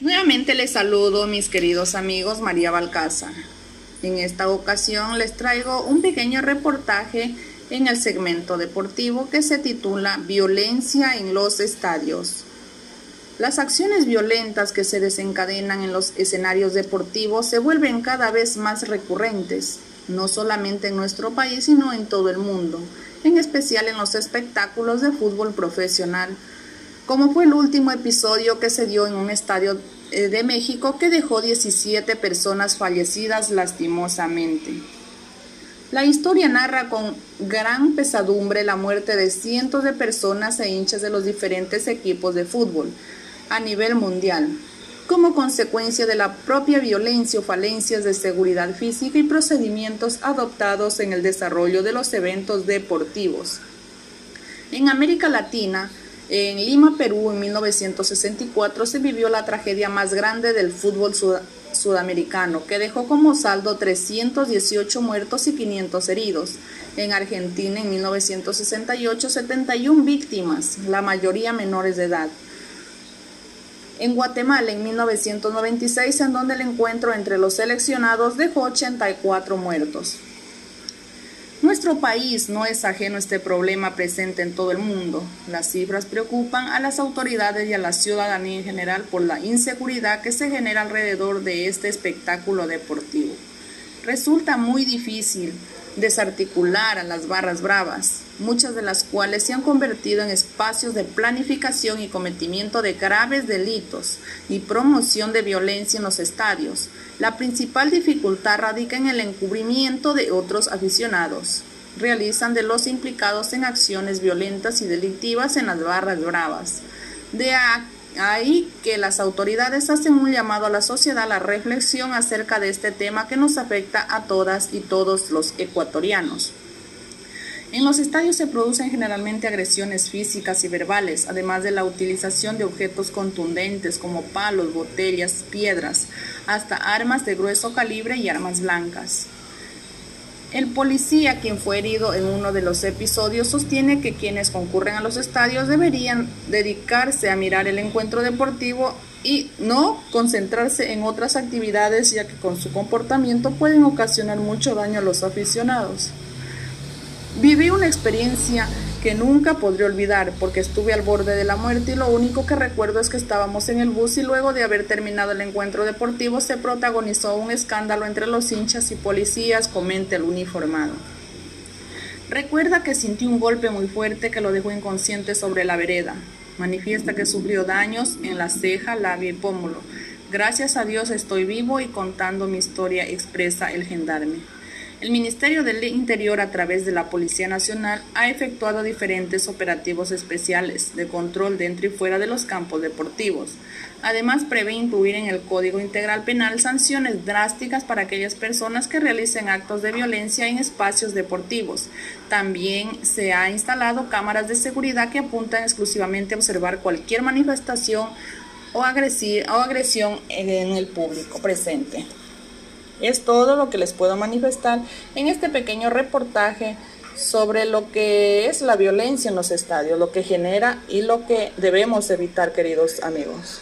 Nuevamente les saludo mis queridos amigos María Balcázar. En esta ocasión les traigo un pequeño reportaje en el segmento deportivo que se titula Violencia en los estadios. Las acciones violentas que se desencadenan en los escenarios deportivos se vuelven cada vez más recurrentes, no solamente en nuestro país, sino en todo el mundo, en especial en los espectáculos de fútbol profesional, como fue el último episodio que se dio en un estadio eh, de México que dejó 17 personas fallecidas lastimosamente. La historia narra con gran pesadumbre la muerte de cientos de personas e hinchas de los diferentes equipos de fútbol a nivel mundial, como consecuencia de la propia violencia o falencias de seguridad física y procedimientos adoptados en el desarrollo de los eventos deportivos. En América Latina, en Lima, Perú, en 1964 se vivió la tragedia más grande del fútbol sudamericano, que dejó como saldo 318 muertos y 500 heridos. En Argentina, en 1968, 71 víctimas, la mayoría menores de edad en Guatemala en 1996, en donde el encuentro entre los seleccionados dejó 84 muertos. Nuestro país no es ajeno a este problema presente en todo el mundo. Las cifras preocupan a las autoridades y a la ciudadanía en general por la inseguridad que se genera alrededor de este espectáculo deportivo. Resulta muy difícil desarticular a las barras bravas, muchas de las cuales se han convertido en espacios de planificación y cometimiento de graves delitos y promoción de violencia en los estadios. La principal dificultad radica en el encubrimiento de otros aficionados. Realizan de los implicados en acciones violentas y delictivas en las barras bravas. De ahí que las autoridades hacen un llamado a la sociedad a la reflexión acerca de este tema que nos afecta a todas y todos los ecuatorianos. En los estadios se producen generalmente agresiones físicas y verbales, además de la utilización de objetos contundentes como palos, botellas, piedras, hasta armas de grueso calibre y armas blancas. El policía, quien fue herido en uno de los episodios, sostiene que quienes concurren a los estadios deberían dedicarse a mirar el encuentro deportivo y no concentrarse en otras actividades, ya que con su comportamiento pueden ocasionar mucho daño a los aficionados. Viví una experiencia que nunca podré olvidar porque estuve al borde de la muerte y lo único que recuerdo es que estábamos en el bus y luego de haber terminado el encuentro deportivo se protagonizó un escándalo entre los hinchas y policías, comenta el uniformado. Recuerda que sintió un golpe muy fuerte que lo dejó inconsciente sobre la vereda. Manifiesta que sufrió daños en la ceja, labio y pómulo. Gracias a Dios estoy vivo y contando mi historia, expresa el gendarme. El Ministerio del Interior, a través de la Policía Nacional, ha efectuado diferentes operativos especiales de control dentro y fuera de los campos deportivos. Además, prevé incluir en el Código Integral Penal sanciones drásticas para aquellas personas que realicen actos de violencia en espacios deportivos. También se ha instalado cámaras de seguridad que apuntan exclusivamente a observar cualquier manifestación o, agresión en el público presente. Es todo lo que les puedo manifestar en este pequeño reportaje sobre lo que es la violencia en los estadios, lo que genera y lo que debemos evitar, queridos amigos.